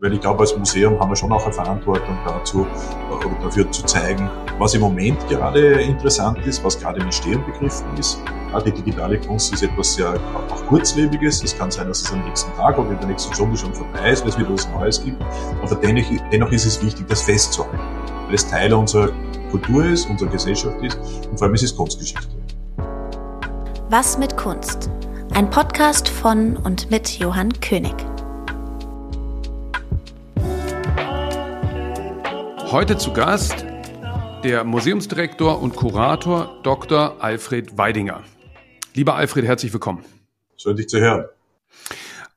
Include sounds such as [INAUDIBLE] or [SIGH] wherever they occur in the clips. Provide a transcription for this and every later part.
Weil ich glaube, als Museum haben wir schon auch eine Verantwortung dazu, dafür zu zeigen, was im Moment gerade interessant ist, was gerade im Entstehen begriffen ist. Ja, die digitale Kunst ist etwas sehr auch kurzlebiges. Es kann sein, dass es am nächsten Tag oder in der nächsten Stunde schon vorbei ist, weil es wieder was Neues gibt. Aber dennoch, dennoch ist es wichtig, das festzuhalten, weil es Teil unserer Kultur ist, unserer Gesellschaft ist und vor allem ist es Kunstgeschichte. Was mit Kunst? Ein Podcast von und mit Johann König. Heute zu Gast der Museumsdirektor und Kurator Dr. Alfred Weidinger. Lieber Alfred, herzlich willkommen. Schön, dich zu hören.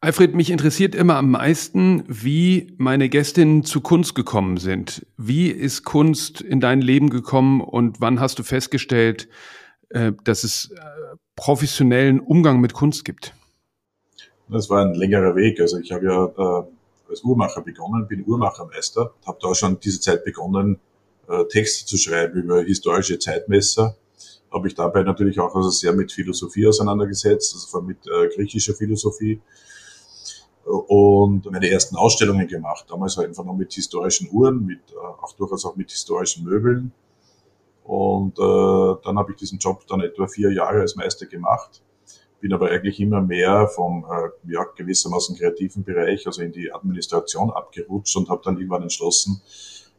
Alfred, mich interessiert immer am meisten, wie meine Gästinnen zu Kunst gekommen sind. Wie ist Kunst in dein Leben gekommen und wann hast du festgestellt, äh, dass es äh, professionellen Umgang mit Kunst gibt? Das war ein längerer Weg. Also ich habe ja äh, als Uhrmacher begonnen, bin Uhrmachermeister, habe da schon diese Zeit begonnen, äh, Texte zu schreiben über historische Zeitmesser. Habe ich dabei natürlich auch also sehr mit Philosophie auseinandergesetzt, also vor allem mit äh, griechischer Philosophie und meine ersten Ausstellungen gemacht. Damals einfach noch mit historischen Uhren, mit äh, auch durchaus auch mit historischen Möbeln. Und äh, dann habe ich diesen Job dann etwa vier Jahre als Meister gemacht bin aber eigentlich immer mehr vom äh, ja, gewissermaßen kreativen Bereich, also in die Administration abgerutscht und habe dann irgendwann entschlossen,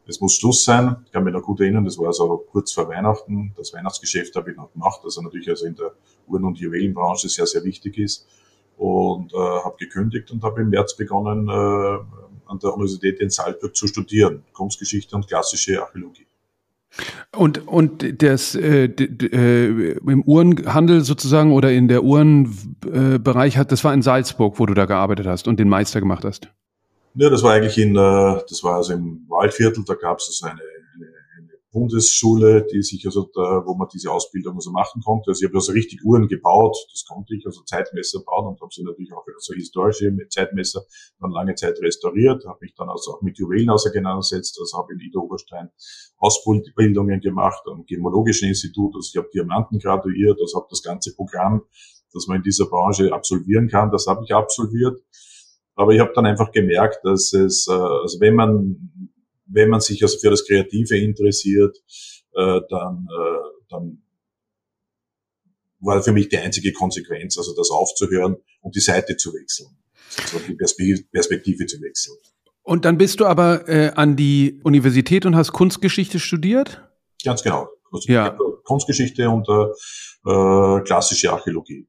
es muss Schluss sein. Ich kann mich noch gut erinnern, das war also kurz vor Weihnachten. Das Weihnachtsgeschäft habe ich noch gemacht, also natürlich also in der Uhren- und Juwelenbranche sehr, sehr wichtig ist. Und äh, habe gekündigt und habe im März begonnen, äh, an der Universität in Salzburg zu studieren, Kunstgeschichte und klassische Archäologie. Und, und das äh, äh, im Uhrenhandel sozusagen oder in der Uhrenbereich hat, das war in Salzburg, wo du da gearbeitet hast und den Meister gemacht hast. Ja, das war eigentlich in, äh, das war also im Waldviertel, da gab es eine Bundesschule, die sich also da, wo man diese Ausbildung also machen konnte. Also ich habe also richtig Uhren gebaut, das konnte ich, also Zeitmesser bauen und habe sie natürlich auch also historische Zeitmesser dann lange Zeit restauriert, habe mich dann also auch mit Juwelen auseinandergesetzt, also habe in Ida Oberstein Ausbildungen gemacht am Gemologischen Institut, also ich habe Diamanten graduiert, also habe das ganze Programm, das man in dieser Branche absolvieren kann, das habe ich absolviert. Aber ich habe dann einfach gemerkt, dass es, äh, also wenn man wenn man sich also für das Kreative interessiert, äh, dann, äh, dann war für mich die einzige Konsequenz, also das aufzuhören und die Seite zu wechseln, also die Perspektive zu wechseln. Und dann bist du aber äh, an die Universität und hast Kunstgeschichte studiert? Ganz genau. Also ja. Kunstgeschichte und äh, äh, klassische Archäologie.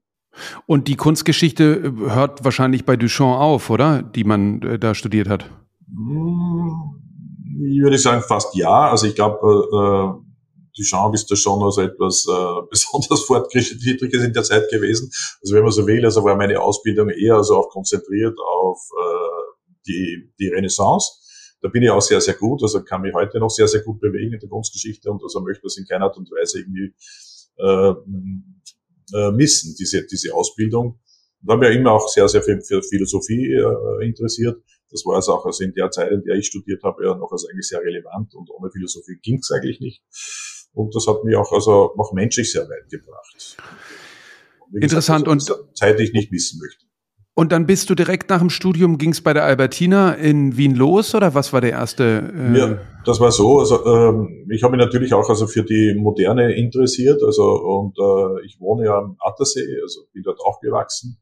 Und die Kunstgeschichte äh, hört wahrscheinlich bei Duchamp auf, oder? Die man äh, da studiert hat. Ich würde sagen fast ja. Also ich glaube, äh, Duchamp ist da schon also etwas äh, [LAUGHS] besonders fortschrittliches in der Zeit gewesen. Also wenn man so will, also war meine Ausbildung eher also auch konzentriert auf äh, die, die Renaissance. Da bin ich auch sehr, sehr gut, also kann mich heute noch sehr, sehr gut bewegen in der Kunstgeschichte und also möchte das in keiner Art und Weise irgendwie äh, äh, missen, diese, diese Ausbildung. Und habe mich ja immer auch sehr, sehr viel für Philosophie äh, interessiert. Das war also auch also in der Zeit, in der ich studiert habe, ja noch also eigentlich sehr relevant und ohne Philosophie ging es eigentlich nicht. Und das hat mich auch also auch menschlich sehr weit gebracht. Und Interessant gesagt, also, und Zeit, die ich nicht missen möchte. Und dann bist du direkt nach dem Studium, ging es bei der Albertina in Wien los oder was war der erste? Äh ja, das war so. Also ähm, ich habe mich natürlich auch also für die Moderne interessiert. Also und äh, ich wohne ja am Attersee, also bin dort aufgewachsen.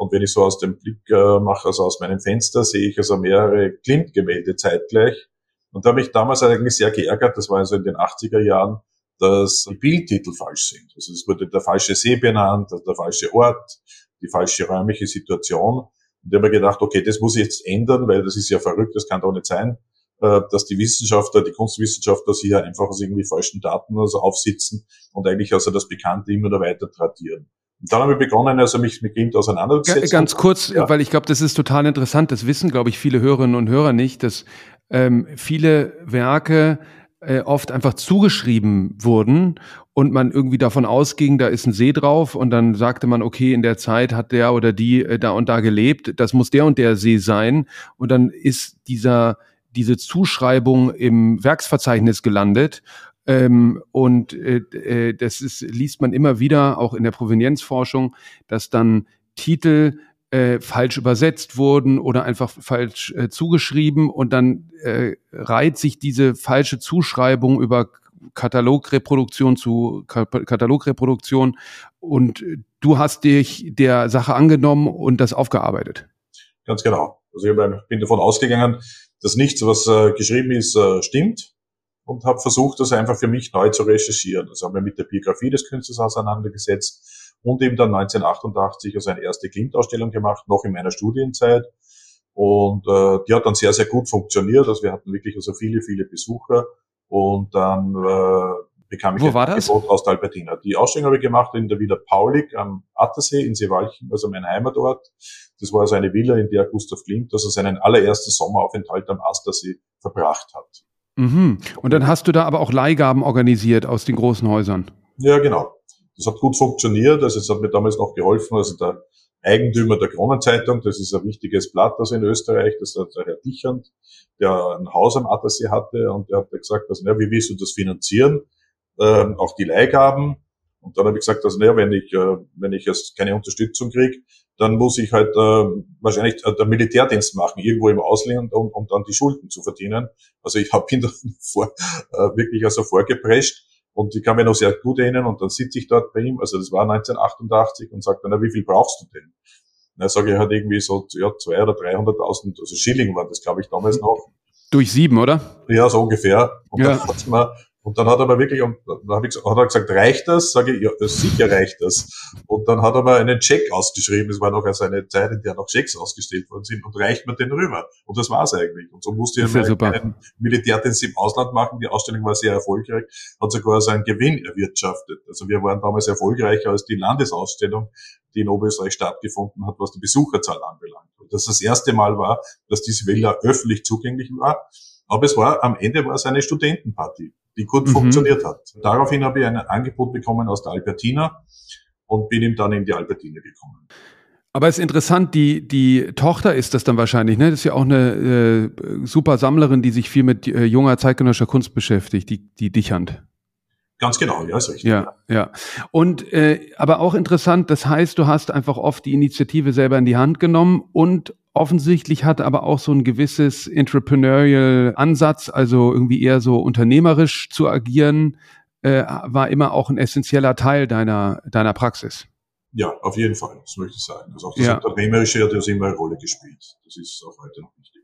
Und wenn ich so aus dem Blick äh, mache, also aus meinem Fenster, sehe ich also mehrere Klimt-Gemälde zeitgleich. Und da habe ich damals eigentlich sehr geärgert, das war also in den 80er Jahren, dass die Bildtitel falsch sind. Also es wurde der falsche See benannt, der falsche Ort, die falsche räumliche Situation. Und ich habe mir gedacht, okay, das muss ich jetzt ändern, weil das ist ja verrückt, das kann doch nicht sein, äh, dass die Wissenschaftler, die Kunstwissenschaftler sich ja einfach aus irgendwie falschen Daten also aufsitzen und eigentlich also das Bekannte immer noch weiter tradieren. Und dann habe ich begonnen, also mich mit Kind auseinanderzusetzen. Ganz kurz, ja. weil ich glaube, das ist total interessant. Das wissen, glaube ich, viele Hörerinnen und Hörer nicht, dass ähm, viele Werke äh, oft einfach zugeschrieben wurden und man irgendwie davon ausging, da ist ein See drauf und dann sagte man, okay, in der Zeit hat der oder die äh, da und da gelebt, das muss der und der See sein und dann ist dieser diese Zuschreibung im Werksverzeichnis gelandet ähm, und äh, äh, das ist, liest man immer wieder, auch in der Provenienzforschung, dass dann Titel äh, falsch übersetzt wurden oder einfach falsch äh, zugeschrieben und dann äh, reiht sich diese falsche Zuschreibung über Katalogreproduktion zu Katalogreproduktion und du hast dich der Sache angenommen und das aufgearbeitet. Ganz genau. Also ich bin davon ausgegangen, dass nichts, was äh, geschrieben ist, äh, stimmt und habe versucht, das einfach für mich neu zu recherchieren. Also habe mich mit der Biografie des Künstlers auseinandergesetzt und eben dann 1988 also eine erste Klimt-Ausstellung gemacht, noch in meiner Studienzeit. Und äh, die hat dann sehr, sehr gut funktioniert. Also wir hatten wirklich also viele, viele Besucher. Und dann äh, bekam ich Wo ein war das? Angebot aus der Albertina. Die Ausstellung habe ich gemacht in der Villa Paulik am Attersee in Seewalchen, also mein Heimatort. Das war also eine Villa, in der Gustav Klimt also seinen allerersten Sommeraufenthalt am Attersee verbracht hat. Mhm. Und dann hast du da aber auch Leihgaben organisiert aus den großen Häusern. Ja, genau. Das hat gut funktioniert. Also es hat mir damals noch geholfen. Also der Eigentümer der Kronenzeitung, das ist ein wichtiges Blatt also in Österreich, das ist der Herr Dichand, der ein Haus am Attersee hatte und der hat gesagt, also, na, wie willst du das finanzieren? Ähm, auch die Leihgaben. Und dann habe ich gesagt, also naja, wenn ich, äh, wenn ich jetzt keine Unterstützung kriege, dann muss ich halt äh, wahrscheinlich äh, der Militärdienst machen, irgendwo im Ausland, um, um dann die Schulden zu verdienen. Also ich [LAUGHS] habe ihn dann vor, äh, wirklich also vorgeprescht und ich kann mich noch sehr gut erinnern und dann sitze ich dort bei ihm, also das war 1988 und sagt dann, na, wie viel brauchst du denn? Na, sage ich halt irgendwie so, ja, zwei oder 300.000, also Schilling waren das, glaube ich, damals noch. Durch sieben, oder? Ja, so ungefähr. Und ja. dann hat man und dann hat er mir wirklich, und dann hab ich, hat er gesagt, reicht das? Sage ich, ja, sicher reicht das. Und dann hat er mir einen Check ausgeschrieben. Es war noch also eine Zeit, in der noch Checks ausgestellt worden sind und reicht mir den rüber. Und das war's eigentlich. Und so musste ich einen Militärdienst im Ausland machen. Die Ausstellung war sehr erfolgreich, hat sogar seinen Gewinn erwirtschaftet. Also wir waren damals erfolgreicher als die Landesausstellung, die in Oberösterreich stattgefunden hat, was die Besucherzahl anbelangt. Und das das erste Mal war, dass diese Villa öffentlich zugänglich war. Aber es war, am Ende war es eine Studentenparty die gut mhm. funktioniert hat. Daraufhin habe ich ein Angebot bekommen aus der Albertina und bin ihm dann in die Albertina gekommen. Aber es ist interessant, die, die Tochter ist das dann wahrscheinlich, ne? Das ist ja auch eine äh, super Sammlerin, die sich viel mit äh, junger zeitgenössischer Kunst beschäftigt, die, die Dichand. Ganz genau, ja, ist richtig. Ja, ja. Und äh, aber auch interessant, das heißt, du hast einfach oft die Initiative selber in die Hand genommen und offensichtlich hat aber auch so ein gewisses entrepreneurial Ansatz, also irgendwie eher so unternehmerisch zu agieren, äh, war immer auch ein essentieller Teil deiner, deiner Praxis. Ja, auf jeden Fall, das möchte ich sagen. Also auch das ja. Unternehmerische hat ja immer eine Rolle gespielt. Das ist auch heute noch wichtig.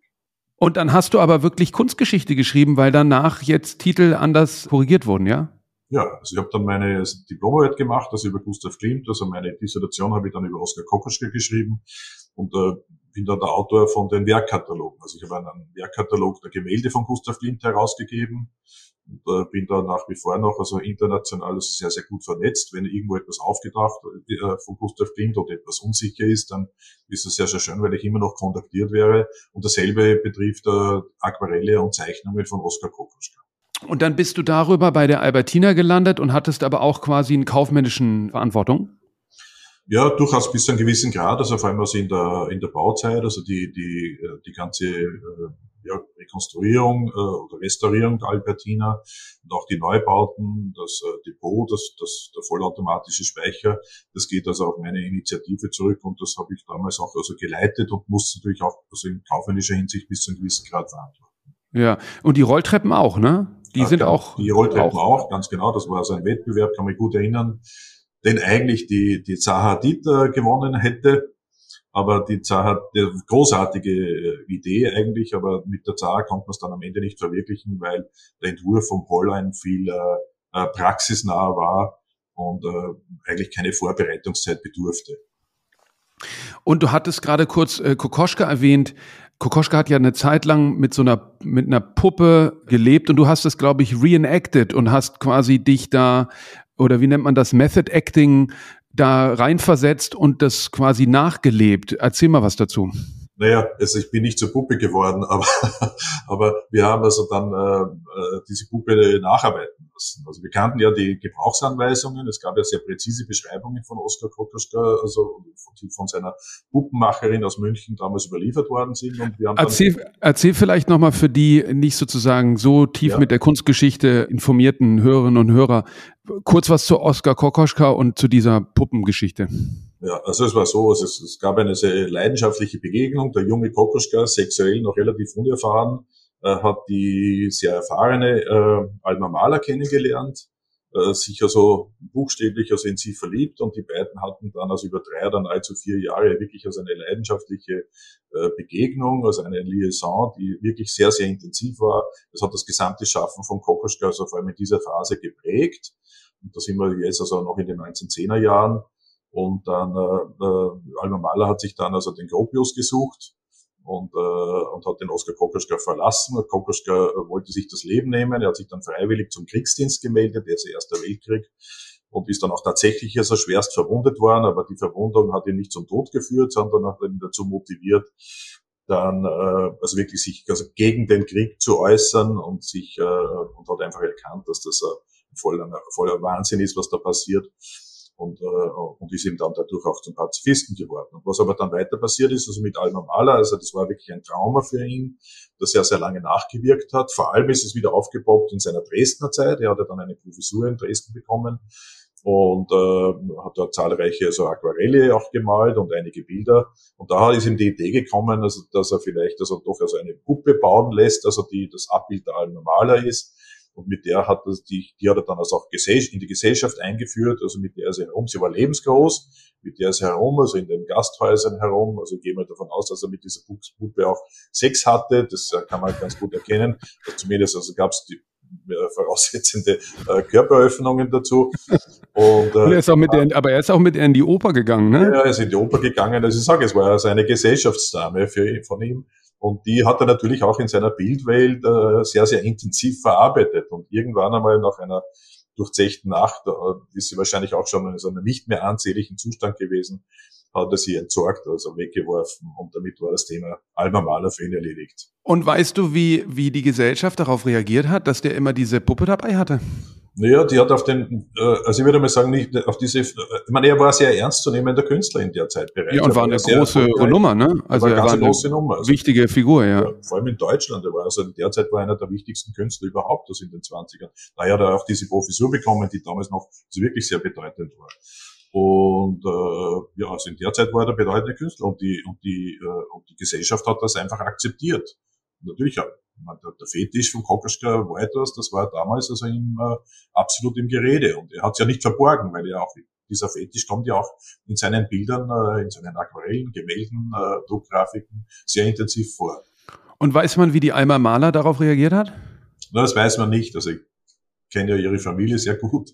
Und dann hast du aber wirklich Kunstgeschichte geschrieben, weil danach jetzt Titel anders korrigiert wurden, ja? Ja, also ich habe dann meine Diplomarbeit gemacht, also über Gustav Klimt, also meine Dissertation habe ich dann über Oskar Kokoschka geschrieben und äh, bin dann der Autor von den Werkkatalogen. Also ich habe einen Werkkatalog der Gemälde von Gustav Klimt herausgegeben und äh, bin da nach wie vor noch also international sehr, sehr gut vernetzt. Wenn irgendwo etwas aufgedacht äh, von Gustav Klimt oder etwas unsicher ist, dann ist es sehr, sehr schön, weil ich immer noch kontaktiert wäre. Und dasselbe betrifft äh, Aquarelle und Zeichnungen von Oskar Kokoschka. Und dann bist du darüber bei der Albertina gelandet und hattest aber auch quasi einen kaufmännischen Verantwortung? Ja, durchaus bis zu einem gewissen Grad, also vor allem also in der, in der Bauzeit, also die, die, äh, die ganze äh, ja, Rekonstruierung äh, oder Restaurierung der Albertina und auch die Neubauten, das Depot, das, das, der vollautomatische Speicher, das geht also auf meine Initiative zurück und das habe ich damals auch also geleitet und muss natürlich auch also in kaufmännischer Hinsicht bis zu einem gewissen Grad verantworten. Ja, und die Rolltreppen auch, ne? Die ja, sind genau. auch. Die Rolltreppen auch. auch, ganz genau. Das war so ein Wettbewerb, kann mich gut erinnern, den eigentlich die, die Zaha Hadid äh, gewonnen hätte. Aber die Zaha, die großartige äh, Idee eigentlich, aber mit der Zaha konnte man es dann am Ende nicht verwirklichen, weil der Entwurf vom Hollein viel äh, äh, praxisnah war und äh, eigentlich keine Vorbereitungszeit bedurfte. Und du hattest gerade kurz äh, Kokoschka erwähnt. Kokoschka hat ja eine Zeit lang mit so einer, mit einer Puppe gelebt und du hast das, glaube ich, reenacted und hast quasi dich da, oder wie nennt man das, Method Acting da reinversetzt und das quasi nachgelebt. Erzähl mal was dazu. Naja, also ich bin nicht zur Puppe geworden, [LAUGHS] aber, aber wir haben also dann äh, äh, diese Puppe nacharbeiten lassen. Also wir kannten ja die Gebrauchsanweisungen, es gab ja sehr präzise Beschreibungen von Oskar Kokoschka, also die von seiner Puppenmacherin aus München damals überliefert worden sind. Und wir haben erzähl, erzähl vielleicht nochmal für die nicht sozusagen so tief ja. mit der Kunstgeschichte informierten Hörerinnen und Hörer kurz was zu Oskar Kokoschka und zu dieser Puppengeschichte. Ja, also es war so, es, es gab eine sehr leidenschaftliche Begegnung. Der junge Kokoschka, sexuell noch relativ unerfahren, äh, hat die sehr erfahrene äh, Alma Mahler kennengelernt, äh, sich also buchstäblich also in sie verliebt und die beiden hatten dann also über drei oder nahezu vier Jahre wirklich also eine leidenschaftliche äh, Begegnung, also eine Liaison, die wirklich sehr, sehr intensiv war. Das hat das gesamte Schaffen von Kokoschka also vor allem in dieser Phase geprägt. Und da sind wir jetzt also noch in den 1910er Jahren. Und dann äh, äh, Alma Mahler hat sich dann also den Gropius gesucht und, äh, und hat den Oskar Kokoschka verlassen. Kokoschka äh, wollte sich das Leben nehmen. Er hat sich dann freiwillig zum Kriegsdienst gemeldet, der ist der Erste Weltkrieg und ist dann auch tatsächlich also schwerst verwundet worden, aber die Verwundung hat ihn nicht zum Tod geführt, sondern hat ihn dazu motiviert, dann äh, also wirklich sich also gegen den Krieg zu äußern und sich äh, und hat einfach erkannt, dass das äh, voller, voller Wahnsinn ist, was da passiert und, äh, und ist eben dann dadurch auch zum Pazifisten geworden. Und was aber dann weiter passiert ist, also mit Alma Mahler, also das war wirklich ein Trauma für ihn, das er sehr lange nachgewirkt hat. Vor allem ist es wieder aufgepoppt in seiner Dresdner Zeit. Er hat ja dann eine Professur in Dresden bekommen und äh, hat dort zahlreiche also Aquarelle auch gemalt und einige Bilder. Und da ist ihm die Idee gekommen, also, dass er vielleicht also doch also eine Puppe bauen lässt, also die das Abbild der Alma Mahler ist und mit der hat er die, die hat er dann also auch in die Gesellschaft eingeführt, also mit der ist er herum. Sie war lebensgroß, mit der ist er herum, also in den Gasthäusern herum. Also ich gehe mal davon aus, dass er mit dieser Puppe auch Sex hatte. Das äh, kann man ganz gut erkennen. Also zumindest also gab es die äh, voraussetzende äh, Körperöffnungen dazu. Und, äh, er ist auch mit der, aber er ist auch mit ihr in die Oper gegangen, ne? Ja, er ist in die Oper gegangen. Also ich sage, es war also eine Gesellschaftsdame für, von ihm. Und die hat er natürlich auch in seiner Bildwelt äh, sehr, sehr intensiv verarbeitet. Und irgendwann einmal nach einer durchzechten Nacht äh, ist sie wahrscheinlich auch schon in so einem nicht mehr ansehnlichen Zustand gewesen, hat er sie entsorgt, also weggeworfen. Und damit war das Thema Alma Maler für ihn erledigt. Und weißt du, wie, wie die Gesellschaft darauf reagiert hat, dass der immer diese Puppe dabei hatte? Naja, die hat auf den, äh, also ich würde mal sagen, nicht auf diese, ich meine, er war sehr ernstzunehmender Künstler in der Zeit bereits. Ja, und war eine große Nummer, ne? Also er war eine große Nummer. Also, wichtige Figur, ja. ja. Vor allem in Deutschland, er war also in der Zeit war einer der wichtigsten Künstler überhaupt, das in den 20ern. Daher hat er auch diese Professur bekommen, die damals noch also wirklich sehr bedeutend war. Und äh, ja, also in der Zeit war er der bedeutende Künstler und die, und die, äh, und die Gesellschaft hat das einfach akzeptiert. Natürlich der, Fetisch von Kokoschka war etwas, das war damals also im, äh, absolut im Gerede. Und er hat es ja nicht verborgen, weil er auch, dieser Fetisch kommt ja auch in seinen Bildern, äh, in seinen Aquarellen, Gemälden, äh, Druckgrafiken sehr intensiv vor. Und weiß man, wie die Alma Mahler darauf reagiert hat? Na, das weiß man nicht. Also ich kenne ja ihre Familie sehr gut.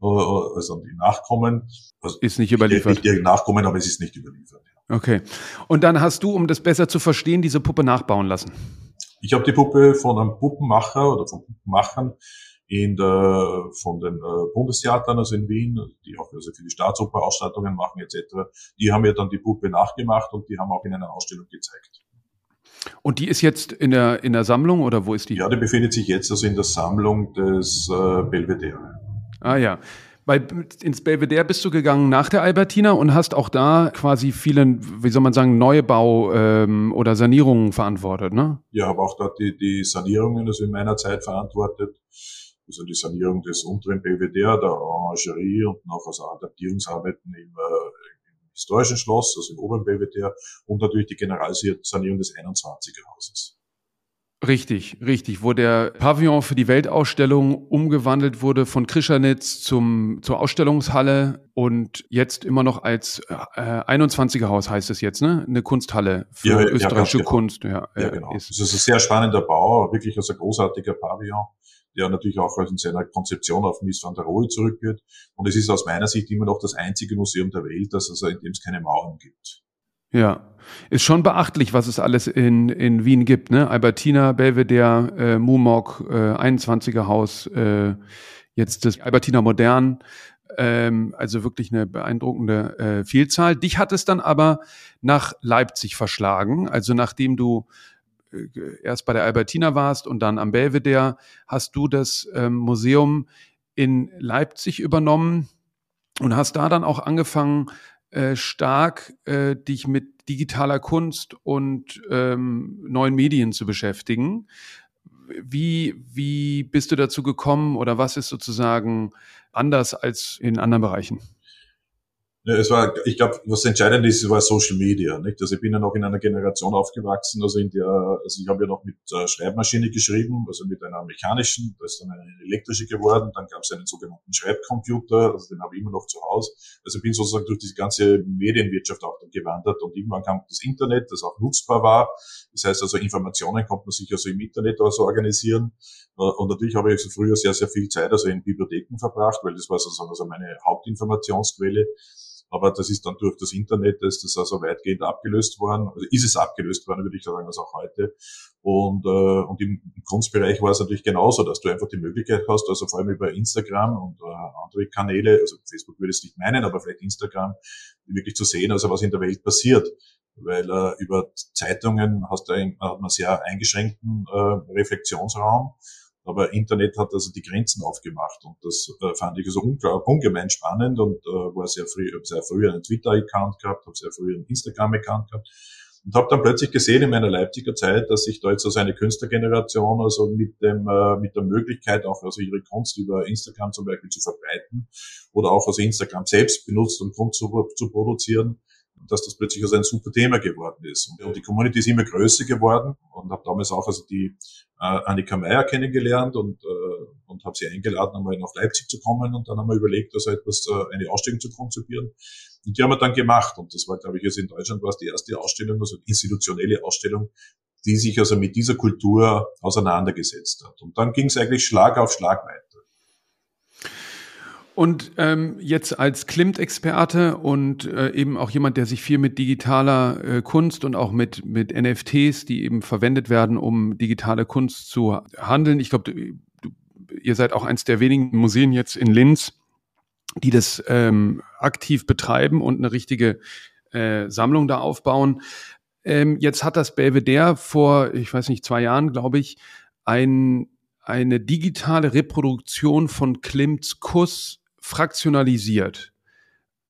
Also die Nachkommen. Also ist nicht überliefert. Nicht ihre Nachkommen, aber es ist nicht überliefert. Okay. Und dann hast du, um das besser zu verstehen, diese Puppe nachbauen lassen. Ich habe die Puppe von einem Puppenmacher oder von Puppenmachern in der, von den äh, Bundestheatern, also in Wien, die auch also für die Staatsoper Ausstattungen machen etc., die haben mir dann die Puppe nachgemacht und die haben auch in einer Ausstellung gezeigt. Und die ist jetzt in der, in der Sammlung oder wo ist die? Ja, die befindet sich jetzt also in der Sammlung des äh, Belvedere. Ah ja. Bei, ins Belvedere bist du gegangen nach der Albertina und hast auch da quasi vielen, wie soll man sagen, Neubau ähm, oder Sanierungen verantwortet, ne? Ja, habe auch dort die, die Sanierungen also in meiner Zeit verantwortet. Also die Sanierung des unteren Belvedere, der Orangerie und noch also Adaptierungsarbeiten im, äh, im historischen Schloss, also im oberen Belvedere und natürlich die Generalsanierung des 21er Hauses. Richtig, richtig, wo der Pavillon für die Weltausstellung umgewandelt wurde von Krischanitz zum, zur Ausstellungshalle und jetzt immer noch als äh, 21er Haus heißt es jetzt, ne? Eine Kunsthalle für ja, österreichische ja, Kunst. Ja, ja genau. Ist. Das ist ein sehr spannender Bau, wirklich als ein großartiger Pavillon, der natürlich auch in seiner Konzeption auf Mies van der Rohe zurückgeht. Und es ist aus meiner Sicht immer noch das einzige Museum der Welt, das also in dem es keine Mauern gibt. Ja, ist schon beachtlich, was es alles in, in Wien gibt. Ne? Albertina, Belvedere, äh, Mumok, äh, 21er Haus, äh, jetzt das Albertina Modern. Ähm, also wirklich eine beeindruckende äh, Vielzahl. Dich hat es dann aber nach Leipzig verschlagen. Also nachdem du äh, erst bei der Albertina warst und dann am Belvedere, hast du das ähm, Museum in Leipzig übernommen und hast da dann auch angefangen, äh, stark äh, dich mit digitaler Kunst und ähm, neuen Medien zu beschäftigen. Wie, wie bist du dazu gekommen oder was ist sozusagen anders als in anderen Bereichen? Ja, es war, ich glaube, was entscheidend ist, war Social Media. Nicht? Also ich bin ja noch in einer Generation aufgewachsen, also in der, also ich habe ja noch mit äh, Schreibmaschine geschrieben, also mit einer mechanischen, da ist dann eine elektrische geworden, dann gab es einen sogenannten Schreibcomputer, also den habe ich immer noch zu Hause. Also ich bin sozusagen durch diese ganze Medienwirtschaft auch dann gewandert und irgendwann kam das Internet, das auch nutzbar war. Das heißt also, Informationen konnte man sich also im Internet also organisieren. Äh, und natürlich habe ich also früher sehr, sehr viel Zeit also in Bibliotheken verbracht, weil das war sozusagen also meine Hauptinformationsquelle. Aber das ist dann durch das Internet, ist das also weitgehend abgelöst worden. Also ist es abgelöst worden, würde ich sagen, als auch heute. Und, äh, und im Kunstbereich war es natürlich genauso, dass du einfach die Möglichkeit hast, also vor allem über Instagram und äh, andere Kanäle, also Facebook würde es nicht meinen, aber vielleicht Instagram, wirklich zu sehen, also was in der Welt passiert weil äh, über Zeitungen hast du, hat man sehr eingeschränkten äh, Reflexionsraum aber Internet hat also die Grenzen aufgemacht und das äh, fand ich also ungemein spannend und äh, war sehr früh, habe sehr früh einen Twitter-Account gehabt, habe sehr früh einen Instagram-Account gehabt und habe dann plötzlich gesehen in meiner Leipziger Zeit, dass sich da jetzt also eine Künstlergeneration also mit dem äh, mit der Möglichkeit auch also ihre Kunst über Instagram zum Beispiel zu verbreiten oder auch also Instagram selbst benutzt, um Kunst zu, zu produzieren dass das plötzlich also ein super Thema geworden ist. Und die Community ist immer größer geworden und habe damals auch also die äh, Annika Meyer kennengelernt und, äh, und habe sie eingeladen, einmal nach Leipzig zu kommen und dann haben wir überlegt, also etwas, äh, eine Ausstellung zu konzipieren. Und die haben wir dann gemacht und das war, glaube ich, also in Deutschland war es die erste Ausstellung, also institutionelle Ausstellung, die sich also mit dieser Kultur auseinandergesetzt hat. Und dann ging es eigentlich Schlag auf Schlag weiter. Und ähm, jetzt als Klimt-Experte und äh, eben auch jemand, der sich viel mit digitaler äh, Kunst und auch mit, mit NFTs, die eben verwendet werden, um digitale Kunst zu handeln. Ich glaube, ihr seid auch eins der wenigen Museen jetzt in Linz, die das ähm, aktiv betreiben und eine richtige äh, Sammlung da aufbauen. Ähm, jetzt hat das Belvedere vor, ich weiß nicht, zwei Jahren, glaube ich, ein, eine digitale Reproduktion von Klimts Kuss fraktionalisiert.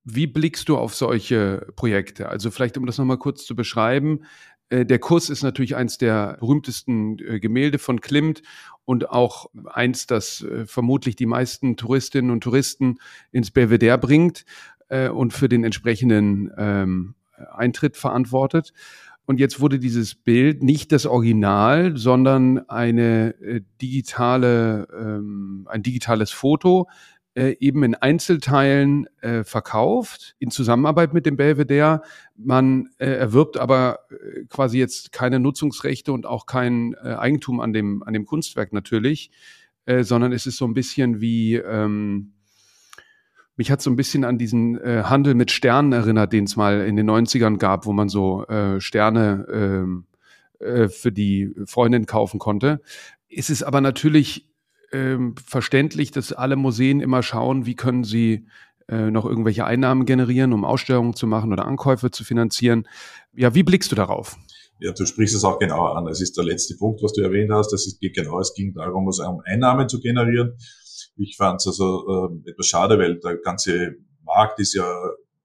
Wie blickst du auf solche Projekte? Also vielleicht, um das nochmal kurz zu beschreiben. Äh, der Kuss ist natürlich eins der berühmtesten äh, Gemälde von Klimt und auch eins, das äh, vermutlich die meisten Touristinnen und Touristen ins Belvedere bringt und für den entsprechenden ähm, Eintritt verantwortet. Und jetzt wurde dieses Bild nicht das Original, sondern eine digitale, ähm, ein digitales Foto äh, eben in Einzelteilen äh, verkauft, in Zusammenarbeit mit dem Belvedere. Man äh, erwirbt aber äh, quasi jetzt keine Nutzungsrechte und auch kein äh, Eigentum an dem, an dem Kunstwerk natürlich, äh, sondern es ist so ein bisschen wie, ähm, mich hat so ein bisschen an diesen Handel mit Sternen erinnert, den es mal in den 90ern gab, wo man so Sterne äh, äh, für die Freundin kaufen konnte. Es ist aber natürlich ähm, verständlich, dass alle Museen immer schauen, wie können sie äh, noch irgendwelche Einnahmen generieren, um Ausstellungen zu machen oder Ankäufe zu finanzieren. Ja, wie blickst du darauf? Ja, du sprichst es auch genau an. Es ist der letzte Punkt, was du erwähnt hast. Das geht genau, es ging darum, um Einnahmen zu generieren. Ich fand es also äh, etwas schade, weil der ganze Markt ist ja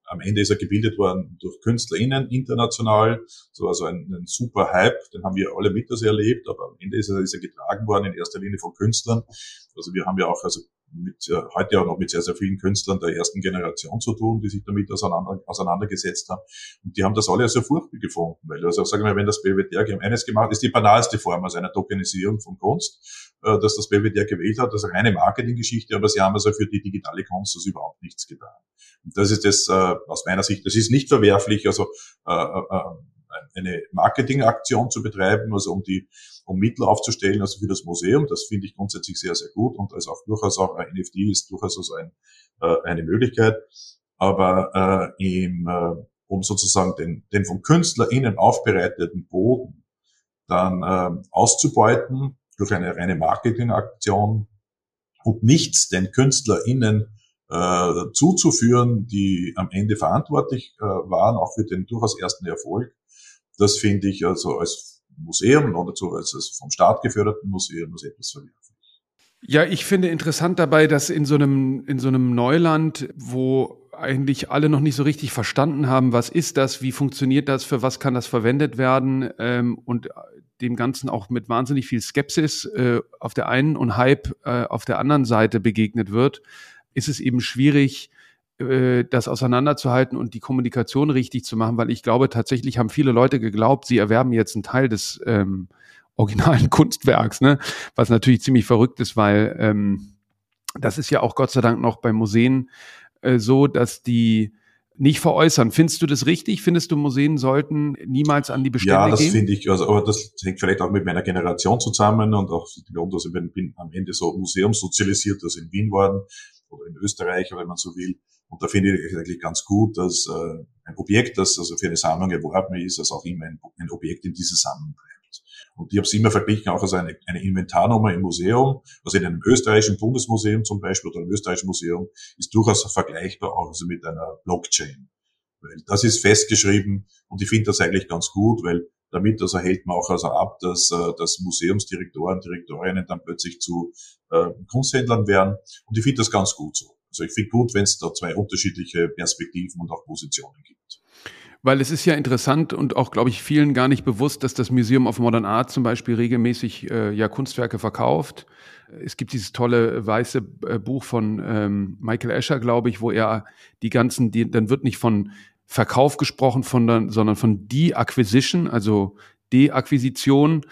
am Ende ist er gebildet worden durch KünstlerInnen international. So also ein, ein super Hype, den haben wir alle mit das erlebt, aber am Ende ist er, ist er getragen worden in erster Linie von Künstlern. Also wir haben ja auch also mit, äh, heute auch noch mit sehr, sehr vielen Künstlern der ersten Generation zu tun, die sich damit auseinander, auseinandergesetzt haben. Und die haben das alle sehr furchtbar gefunden, weil, also sagen wir, wenn das BWDR eines gemacht ist, die banalste Form aus einer Tokenisierung von Kunst, äh, dass das BWDR gewählt hat, das ist eine Marketinggeschichte, aber sie haben also für die digitale Kunst das überhaupt nichts getan. Und das ist das, äh, aus meiner Sicht, das ist nicht verwerflich, also, äh, äh, eine Marketingaktion zu betreiben, also um die, um Mittel aufzustellen, also für das Museum. Das finde ich grundsätzlich sehr, sehr gut und als auch durchaus auch ein NFT ist durchaus also ein, äh, eine Möglichkeit. Aber äh, im, äh, um sozusagen den, den vom KünstlerInnen aufbereiteten Boden dann äh, auszubeuten durch eine reine Marketingaktion und nichts den KünstlerInnen äh, zuzuführen, die am Ende verantwortlich äh, waren, auch für den durchaus ersten Erfolg, das finde ich also als Museum oder so als, vom Staat geförderten Museum als etwas verwerflich. Ja, ich finde interessant dabei, dass in so einem, in so einem Neuland, wo eigentlich alle noch nicht so richtig verstanden haben, was ist das, wie funktioniert das, für was kann das verwendet werden ähm, und dem Ganzen auch mit wahnsinnig viel Skepsis äh, auf der einen und Hype äh, auf der anderen Seite begegnet wird, ist es eben schwierig, äh, das auseinanderzuhalten und die Kommunikation richtig zu machen, weil ich glaube, tatsächlich haben viele Leute geglaubt, sie erwerben jetzt einen Teil des ähm, [LAUGHS] originalen Kunstwerks, ne? was natürlich ziemlich verrückt ist, weil ähm, das ist ja auch Gott sei Dank noch bei Museen äh, so, dass die nicht veräußern. Findest du das richtig? Findest du, Museen sollten niemals an die Bestände gehen? Ja, das finde ich, also, aber das hängt vielleicht auch mit meiner Generation zusammen und auch Grund, dass ich bin am Ende so museumssozialisiert, also in Wien worden oder in Österreich, wenn man so will. Und da finde ich eigentlich ganz gut, dass äh, ein Objekt, das also für eine Sammlung erworben ist, also auch immer ein, ein Objekt in dieser Sammlung bleibt. Und ich habe es immer verglichen, auch als eine, eine Inventarnummer im Museum, also in einem österreichischen Bundesmuseum zum Beispiel oder einem österreichischen Museum, ist durchaus vergleichbar auch also mit einer Blockchain. Weil das ist festgeschrieben und ich finde das eigentlich ganz gut, weil damit also hält man auch also ab, dass, äh, dass Museumsdirektoren, Direktorinnen dann plötzlich zu äh, Kunsthändlern werden. Und ich finde das ganz gut so. Also ich finde gut, wenn es da zwei unterschiedliche Perspektiven und auch Positionen gibt. Weil es ist ja interessant und auch, glaube ich, vielen gar nicht bewusst, dass das Museum of Modern Art zum Beispiel regelmäßig äh, ja Kunstwerke verkauft. Es gibt dieses tolle weiße äh, Buch von ähm, Michael Escher, glaube ich, wo er die ganzen, die, dann wird nicht von Verkauf gesprochen, von, sondern von De-Acquisition, also De-Akquisition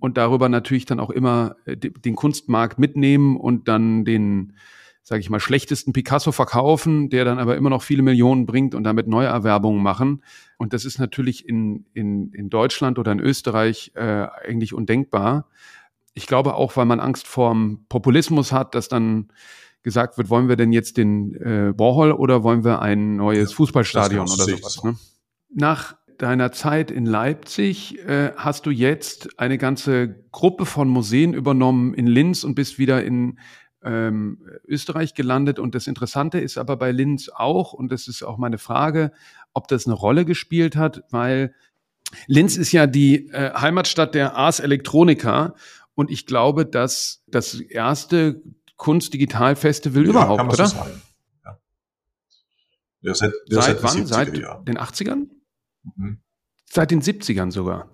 und darüber natürlich dann auch immer äh, den Kunstmarkt mitnehmen und dann den sage ich mal, schlechtesten Picasso verkaufen, der dann aber immer noch viele Millionen bringt und damit Neuerwerbungen machen. Und das ist natürlich in, in, in Deutschland oder in Österreich äh, eigentlich undenkbar. Ich glaube auch, weil man Angst vorm Populismus hat, dass dann gesagt wird, wollen wir denn jetzt den äh, Warhol oder wollen wir ein neues ja, Fußballstadion oder sowas. Ne? Nach deiner Zeit in Leipzig äh, hast du jetzt eine ganze Gruppe von Museen übernommen in Linz und bist wieder in ähm, Österreich gelandet. Und das Interessante ist aber bei Linz auch, und das ist auch meine Frage, ob das eine Rolle gespielt hat, weil Linz ist ja die äh, Heimatstadt der Ars Electronica. Und ich glaube, dass das erste Kunst-Digital-Festival ja, überhaupt, oder? So sagen. Ja. Ja, seit, seit, seit wann? Seit den 80ern? Mhm. Seit den 70ern sogar.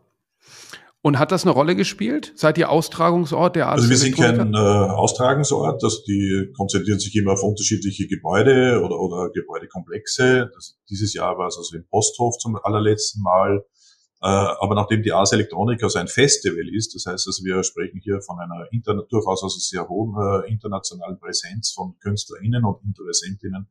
Und hat das eine Rolle gespielt? Seid ihr Austragungsort der Art? Also wir sind kein äh, Austragungsort, das, die konzentrieren sich immer auf unterschiedliche Gebäude oder, oder Gebäudekomplexe. Das, dieses Jahr war es also im Posthof zum allerletzten Mal. Äh, aber nachdem die Ars Electronica also ein Festival ist, das heißt also wir sprechen hier von einer interna durchaus also sehr hohen äh, internationalen Präsenz von KünstlerInnen und Interessentinnen,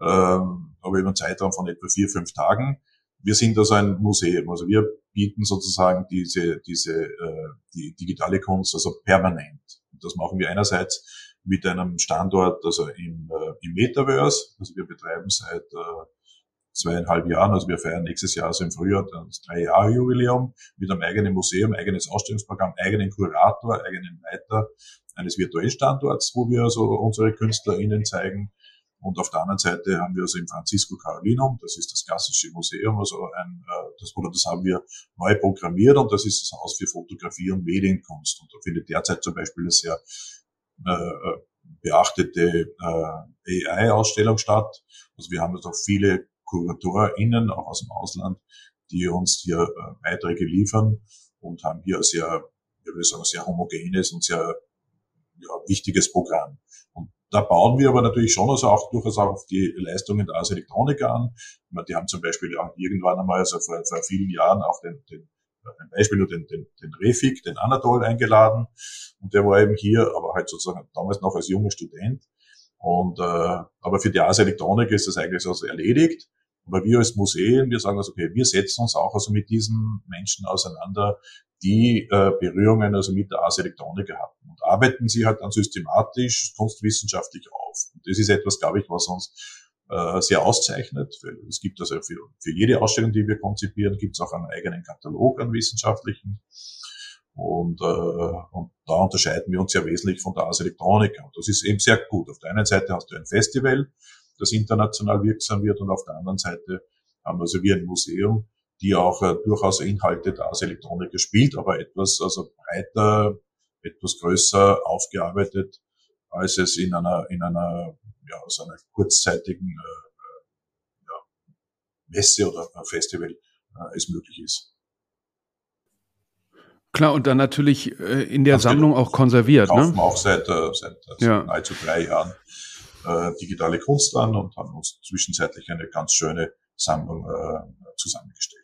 äh, aber über einen Zeitraum von etwa vier, fünf Tagen, wir sind also ein Museum. Also wir bieten sozusagen diese, diese äh, die digitale Kunst also permanent. Und das machen wir einerseits mit einem Standort also im, äh, im Metaverse. Also wir betreiben seit äh, zweieinhalb Jahren, also wir feiern nächstes Jahr, also im Frühjahr, das drei Jahre Jubiläum mit einem eigenen Museum, eigenes Ausstellungsprogramm, eigenen Kurator, eigenen Leiter eines virtuellen Standorts, wo wir also unsere KünstlerInnen zeigen und auf der anderen Seite haben wir also im Francisco Carolinum, das ist das klassische Museum, also ein, äh, das, oder das haben wir neu programmiert und das ist das Haus für Fotografie und Medienkunst. Und da findet derzeit zum Beispiel eine sehr äh, beachtete äh, AI-Ausstellung statt. Also wir haben also viele KuratorInnen, auch aus dem Ausland, die uns hier äh, Beiträge liefern und haben hier sehr, ich würde sagen, sehr homogenes und sehr ja, wichtiges Programm. Und da bauen wir aber natürlich schon also auch durchaus auch auf die Leistungen der Ars Electronica an. Die haben zum Beispiel auch irgendwann einmal, also vor, vor vielen Jahren auch den, den ein Beispiel nur den, den, den Refik, den Anatol eingeladen. Und der war eben hier, aber halt sozusagen damals noch als junger Student. Und äh, aber für die Ars Electronica ist das eigentlich so erledigt. Aber wir als Museen, wir sagen also, okay, wir setzen uns auch also mit diesen Menschen auseinander, die äh, Berührungen also mit der Ars Electronica hatten und arbeiten sie halt dann systematisch kunstwissenschaftlich auf. Und das ist etwas, glaube ich, was uns äh, sehr auszeichnet. Es gibt also für, für jede Ausstellung, die wir konzipieren, gibt es auch einen eigenen Katalog an wissenschaftlichen. Und, äh, und da unterscheiden wir uns ja wesentlich von der Ars Electronica. Und das ist eben sehr gut. Auf der einen Seite hast du ein Festival, das international wirksam wird und auf der anderen Seite haben wir also wie ein Museum, die auch äh, durchaus Inhalte der Ars Electronica spielt, aber etwas also breiter, etwas größer aufgearbeitet, als es in einer, in einer, ja, so einer kurzzeitigen äh, ja, Messe oder Festival äh, es möglich ist. Klar, und dann natürlich äh, in der Sammlung auch konserviert. Kaufen ne? auch seit, äh, seit, seit ja. nahezu drei Jahren. Äh, digitale Kunst an und haben uns zwischenzeitlich eine ganz schöne Sammlung äh, zusammengestellt.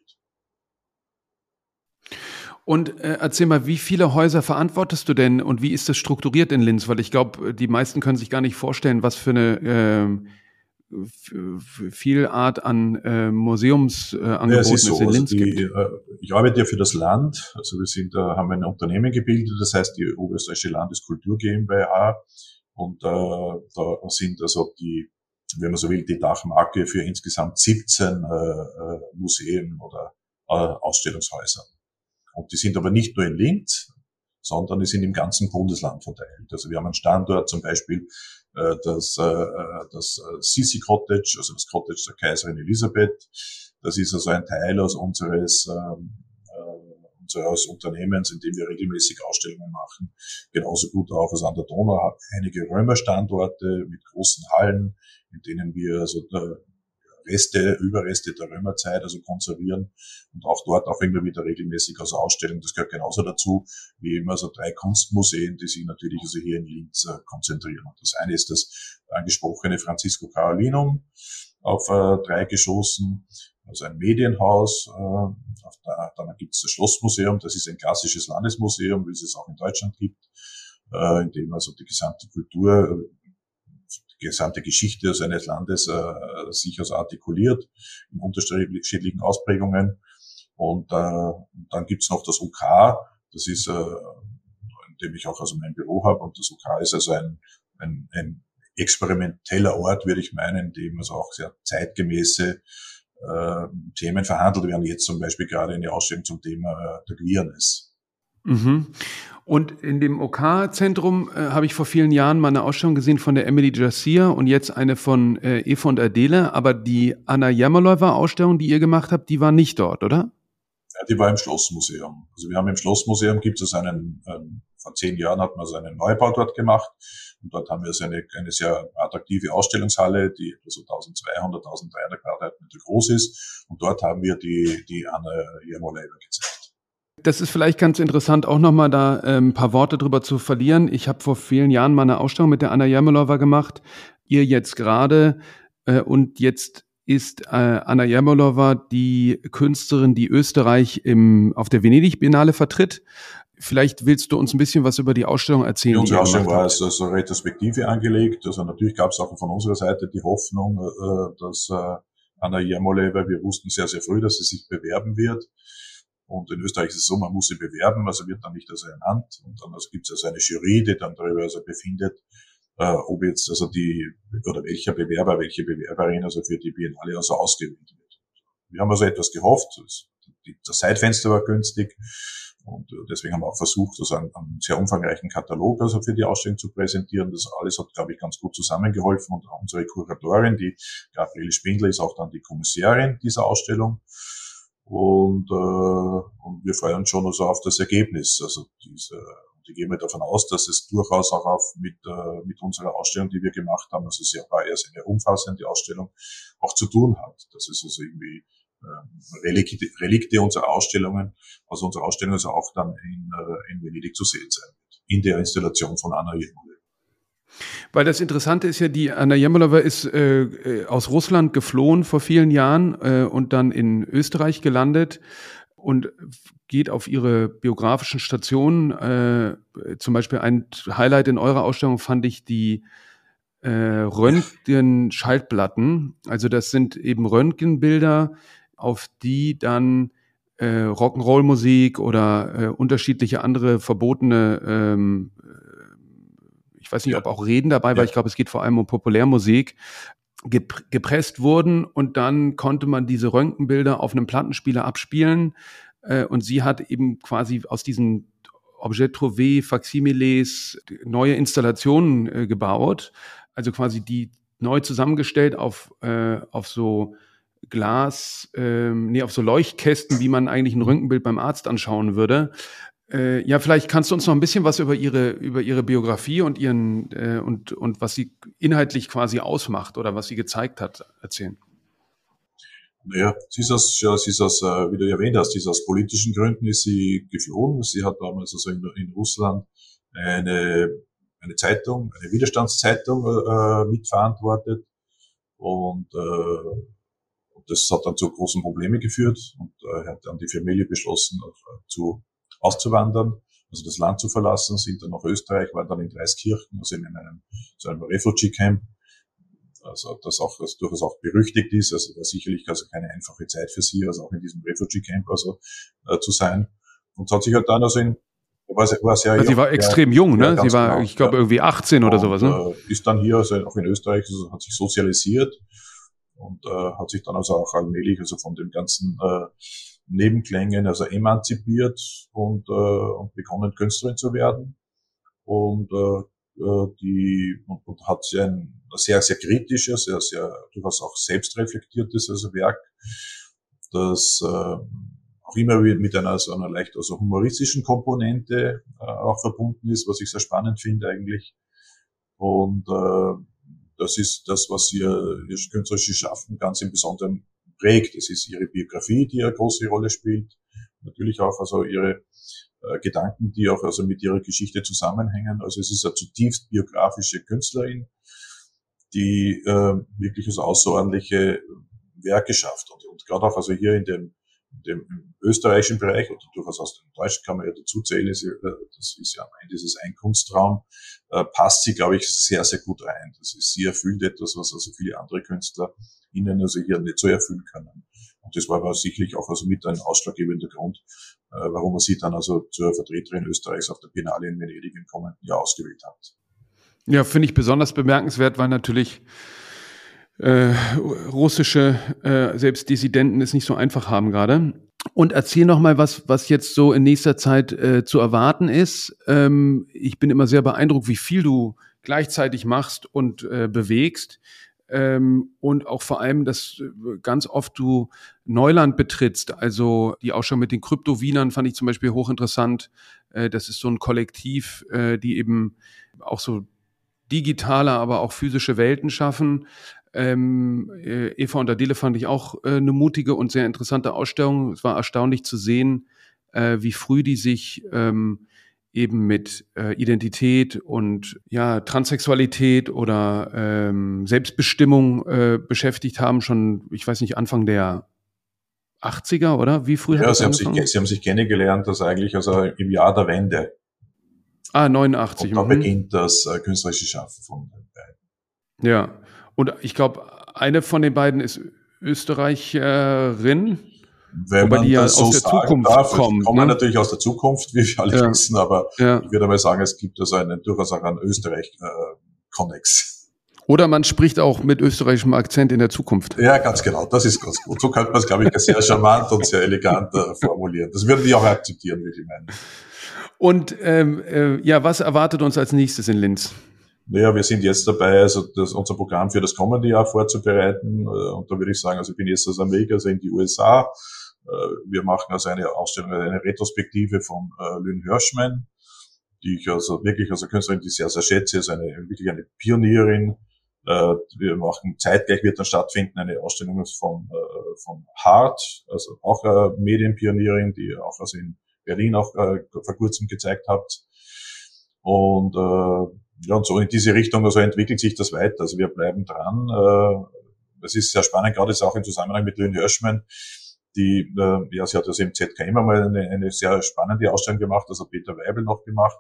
Und äh, erzähl mal, wie viele Häuser verantwortest du denn und wie ist das strukturiert in Linz? Weil ich glaube, die meisten können sich gar nicht vorstellen, was für eine äh, viel Art an äh, Museumsangeboten äh, ja, es, ist so. in Linz also die, gibt. Äh, ich arbeite ja für das Land, also wir sind, da haben ein Unternehmen gebildet, das heißt die Oberösterreichische Landeskultur GmbH und äh, da sind also die, wenn man so will, die Dachmarke für insgesamt 17 äh, äh, Museen oder äh, Ausstellungshäuser. Und die sind aber nicht nur in Linz, sondern die sind im ganzen Bundesland verteilt. Also wir haben einen Standort zum Beispiel äh, das, äh, das äh, Sisi Cottage, also das Cottage der Kaiserin Elisabeth. Das ist also ein Teil aus unseres ähm, äh, unseres Unternehmens, in dem wir regelmäßig Ausstellungen machen. Genauso gut auch als an der Donau einige Römerstandorte mit großen Hallen, in denen wir also äh, Reste, Überreste der Römerzeit, also konservieren und auch dort auch immer wieder regelmäßig also ausstellen. Das gehört genauso dazu wie immer so drei Kunstmuseen, die sich natürlich also hier in Linz äh, konzentrieren. Und das eine ist das angesprochene Francisco Carolinum auf äh, drei Geschossen, also ein Medienhaus. Äh, der, dann gibt es das Schlossmuseum, das ist ein klassisches Landesmuseum, wie es es auch in Deutschland gibt, äh, in dem also die gesamte Kultur gesamte Geschichte eines Landes äh, sich also artikuliert in unterschiedlichen Ausprägungen. Und, äh, und dann gibt's noch das UK, das ist, äh, in dem ich auch also mein Büro habe. Und das UK ist also ein, ein, ein experimenteller Ort, würde ich meinen, in dem also auch sehr zeitgemäße äh, Themen verhandelt werden. Jetzt zum Beispiel gerade eine Ausstellung zum Thema äh, der Queerness. Mhm. Und in dem OK-Zentrum äh, habe ich vor vielen Jahren mal eine Ausstellung gesehen von der Emily Jassier und jetzt eine von äh, Eva und Adele. Aber die Anna Jammerläufer-Ausstellung, die ihr gemacht habt, die war nicht dort, oder? Ja, die war im Schlossmuseum. Also wir haben im Schlossmuseum gibt es einen, ähm, vor zehn Jahren hat man so einen Neubau dort gemacht. Und dort haben wir so eine, eine sehr attraktive Ausstellungshalle, die so 1200, 1300 Quadratmeter groß ist. Und dort haben wir die, die Anna Jammerläufer gezeigt. Das ist vielleicht ganz interessant, auch nochmal da ähm, ein paar Worte drüber zu verlieren. Ich habe vor vielen Jahren mal eine Ausstellung mit der Anna Jermelova gemacht, ihr jetzt gerade äh, und jetzt ist äh, Anna Jermelova die Künstlerin, die Österreich im, auf der Venedig Biennale vertritt. Vielleicht willst du uns ein bisschen was über die Ausstellung erzählen. Die unsere Ausstellung war als, als Retrospektive angelegt. Also natürlich gab es auch von unserer Seite die Hoffnung, äh, dass äh, Anna Jermoleva, wir wussten sehr, sehr früh, dass sie sich bewerben wird. Und in Österreich ist es so, man muss sie bewerben, also wird dann nicht also ernannt. Und dann also gibt es also eine Jury, die dann darüber also befindet, äh, ob jetzt also die, oder welcher Bewerber, welche Bewerberin also für die Biennale also ausgewählt wird. Wir haben also etwas gehofft, das Zeitfenster war günstig. Und deswegen haben wir auch versucht, also einen, einen, sehr umfangreichen Katalog also für die Ausstellung zu präsentieren. Das alles hat, glaube ich, ganz gut zusammengeholfen. Und unsere Kuratorin, die Gabriele Spindler, ist auch dann die Kommissarin dieser Ausstellung. Und, äh, und wir freuen uns schon also auf das Ergebnis. Also diese, und ich gehe mal davon aus, dass es durchaus auch auf mit, äh, mit unserer Ausstellung, die wir gemacht haben, also sehr war eher eine umfassende Ausstellung, auch zu tun hat. Das ist also irgendwie äh, Relikte, Relikte unserer Ausstellungen, also unsere Ausstellung also auch dann in, äh, in Venedig zu sehen sein wird, in der Installation von Anna Jemole. Weil das Interessante ist ja, die Anna Jemelova ist äh, äh, aus Russland geflohen vor vielen Jahren äh, und dann in Österreich gelandet und geht auf ihre biografischen Stationen. Äh, zum Beispiel ein Highlight in eurer Ausstellung fand ich die äh, Röntgen-Schaltplatten. Also das sind eben Röntgenbilder, auf die dann äh, Rock'n'Roll-Musik oder äh, unterschiedliche andere verbotene ähm, ich weiß nicht, ja. ob auch Reden dabei war, ja. ich glaube, es geht vor allem um Populärmusik, gepresst wurden und dann konnte man diese Röntgenbilder auf einem Plattenspieler abspielen äh, und sie hat eben quasi aus diesen Objet Trouvé, Faximiles, neue Installationen äh, gebaut, also quasi die neu zusammengestellt auf, äh, auf so Glas, ähm, nee, auf so Leuchtkästen, wie man eigentlich ein Röntgenbild beim Arzt anschauen würde. Äh, ja, vielleicht kannst du uns noch ein bisschen was über ihre über ihre Biografie und ihren äh, und und was sie inhaltlich quasi ausmacht oder was sie gezeigt hat erzählen. Naja, sie ist aus, ja, sie ist aus, äh, wie du erwähnt hast, sie ist aus politischen Gründen ist sie geflohen. Sie hat damals also in, in Russland eine eine Zeitung, eine Widerstandszeitung äh, mitverantwortet und äh, das hat dann zu großen Problemen geführt und äh, hat dann die Familie beschlossen, auch, äh, zu auszuwandern, also das Land zu verlassen, sind dann nach Österreich, waren dann in Dreiskirchen, also in einem, so einem Refugee Camp, also das auch das durchaus auch berüchtigt ist, also war sicherlich also keine einfache Zeit für sie, also auch in diesem Refugee Camp also äh, zu sein. Und hat sich halt dann also in war, war sehr also jung, sie war extrem jung, ne? Ja, sie war, genau, ich glaube, ja. irgendwie 18 oder und, sowas, ne? Äh, ist dann hier, also auch in Österreich, also hat sich sozialisiert und äh, hat sich dann also auch allmählich also von den ganzen äh, Nebenklängen also emanzipiert und, äh, und begonnen Künstlerin zu werden. Und äh, äh die und, und hat ein sehr sehr kritisches, sehr sehr durchaus auch selbstreflektiertes also Werk, das äh, auch immer mit einer so einer leicht also humoristischen Komponente äh, auch verbunden ist, was ich sehr spannend finde eigentlich. Und äh, das ist das, was ihr, ihr künstlerisches Schaffen ganz im Besonderen prägt. Es ist ihre Biografie, die eine große Rolle spielt. Natürlich auch also ihre äh, Gedanken, die auch also mit ihrer Geschichte zusammenhängen. Also es ist eine zutiefst biografische Künstlerin, die äh, wirklich also außerordentliche Werke schafft. Und, und gerade auch also hier in dem dem österreichischen Bereich oder durchaus aus dem Deutschen kann man ja dazu zählen, ist, das ist ja am Ende dieses ein Kunstraum, äh, passt sie, glaube ich, sehr, sehr gut rein. Das ist, sie erfüllt etwas, was also viele andere Künstler ihnen also hier nicht so erfüllen können. Und das war aber sicherlich auch also mit ein ausschlaggebender Grund, äh, warum man sie dann also zur Vertreterin Österreichs auf der Biennale in Venedig im kommenden Jahr ausgewählt hat. Ja, finde ich besonders bemerkenswert, weil natürlich äh, russische äh, selbst Dissidenten es nicht so einfach haben gerade. Und erzähl noch mal was, was jetzt so in nächster Zeit äh, zu erwarten ist. Ähm, ich bin immer sehr beeindruckt, wie viel du gleichzeitig machst und äh, bewegst. Ähm, und auch vor allem, dass äh, ganz oft du Neuland betrittst. Also die Ausschau mit den Krypto-Wienern fand ich zum Beispiel hochinteressant. Äh, das ist so ein Kollektiv, äh, die eben auch so digitale, aber auch physische Welten schaffen. Ähm, äh, Eva und Adele fand ich auch äh, eine mutige und sehr interessante Ausstellung. Es war erstaunlich zu sehen, äh, wie früh die sich ähm, eben mit äh, Identität und ja Transsexualität oder ähm, Selbstbestimmung äh, beschäftigt haben. Schon, ich weiß nicht, Anfang der 80er, oder? Wie früh ja, sie haben, sich, sie haben sich kennengelernt, das eigentlich also im Jahr der Wende. Ah, 89. Und da mhm. beginnt das äh, künstlerische Schaffen von den beiden. Ja, und ich glaube, eine von den beiden ist Österreicherin. Wenn Wobei man die ja aus so der Zukunft darf, kommt. Kommen ne? natürlich aus der Zukunft, wie wir alle ja. wissen, aber ja. ich würde mal sagen, es gibt also einen, durchaus auch einen Österreich-Konnex. Äh, Oder man spricht auch mit österreichischem Akzent in der Zukunft. Ja, ganz genau. Das ist ganz gut. So könnte man es, glaube ich, sehr charmant und sehr elegant äh, formulieren. Das würden die auch akzeptieren, würde ich meinen. Und ähm, äh, ja, was erwartet uns als nächstes in Linz? Naja, wir sind jetzt dabei, also das, unser Programm für das kommende Jahr vorzubereiten. Äh, und da würde ich sagen, also ich bin jetzt aus Amerika, also in die USA. Äh, wir machen also eine Ausstellung, eine Retrospektive von äh, Lynn Hirschman, die ich also wirklich als Künstlerin, die ich sehr, sehr schätze, ist eine, wirklich eine Pionierin. Wir machen zeitgleich wird dann stattfinden eine Ausstellung von, von Hart, also auch eine Medienpionierin, die ihr auch also in Berlin auch vor kurzem gezeigt habt. Und ja, und so in diese Richtung, also entwickelt sich das weiter. Also wir bleiben dran. Äh, es ist sehr spannend, gerade ist auch im Zusammenhang mit Lynn Hirschman, die, äh, ja, sie hat also im ZKM einmal eine, eine sehr spannende Ausstellung gemacht, also Peter Weibel noch gemacht.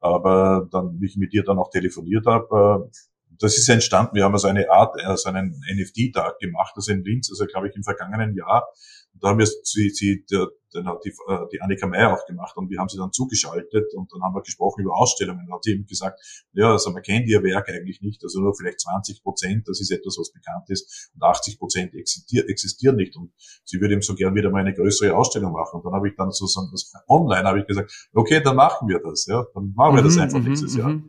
Aber dann, wie ich mit ihr dann auch telefoniert habe, äh, das ist entstanden. Wir haben also eine Art, also einen NFT-Tag gemacht, also in Linz, also glaube ich im vergangenen Jahr. Und da haben wir sie, sie der, dann hat die, äh, die Annika Meyer auch gemacht und wir haben sie dann zugeschaltet und dann haben wir gesprochen über Ausstellungen. Dann hat sie eben gesagt, ja, also man kennt ihr Werk eigentlich nicht, also nur vielleicht 20 Prozent, das ist etwas, was bekannt ist und 80 Prozent existieren nicht und sie würde eben so gern wieder mal eine größere Ausstellung machen. Und dann habe ich dann sozusagen das online habe ich gesagt, okay, dann machen wir das, ja, dann machen wir das mhm, einfach mhm, nächstes Jahr.